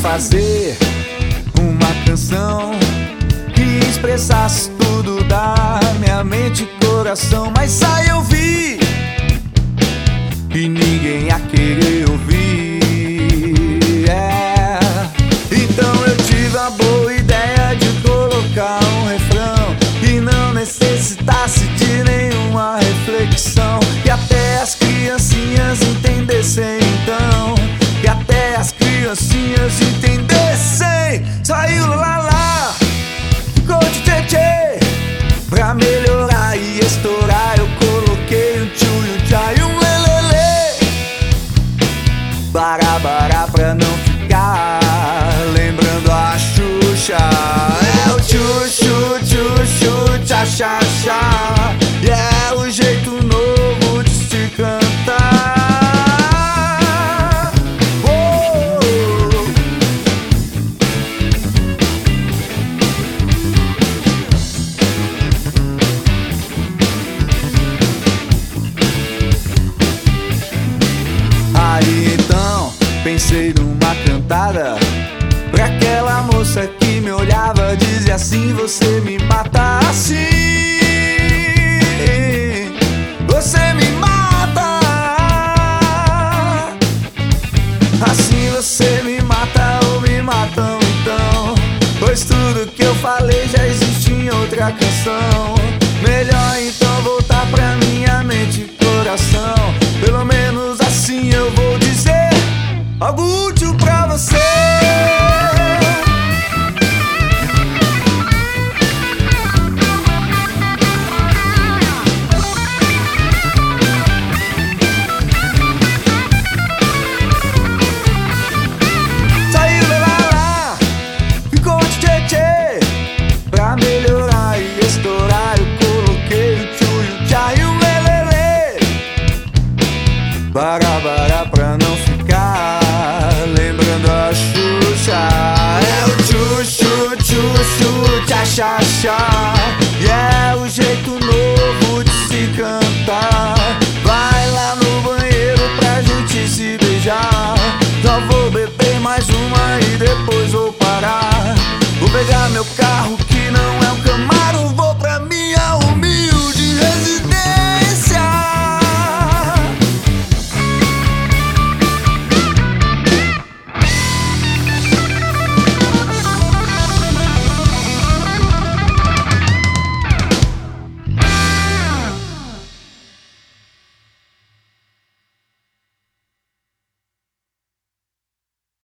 fazer uma canção que expressasse tudo da minha mente e coração. Mas E é o jeito novo de se cantar. Oh. Aí então pensei numa cantada Pra aquela moça que me olhava Dizia assim, você me mata assim Pois tudo que eu falei já existe em outra canção. Melhor então voltar pra minha mente e coração. Pelo menos assim eu vou dizer. Algo Bará pra não ficar. Lembrando a Xuxa É o tchu, chu, tchu, chu, tchá, chá, chá Yeah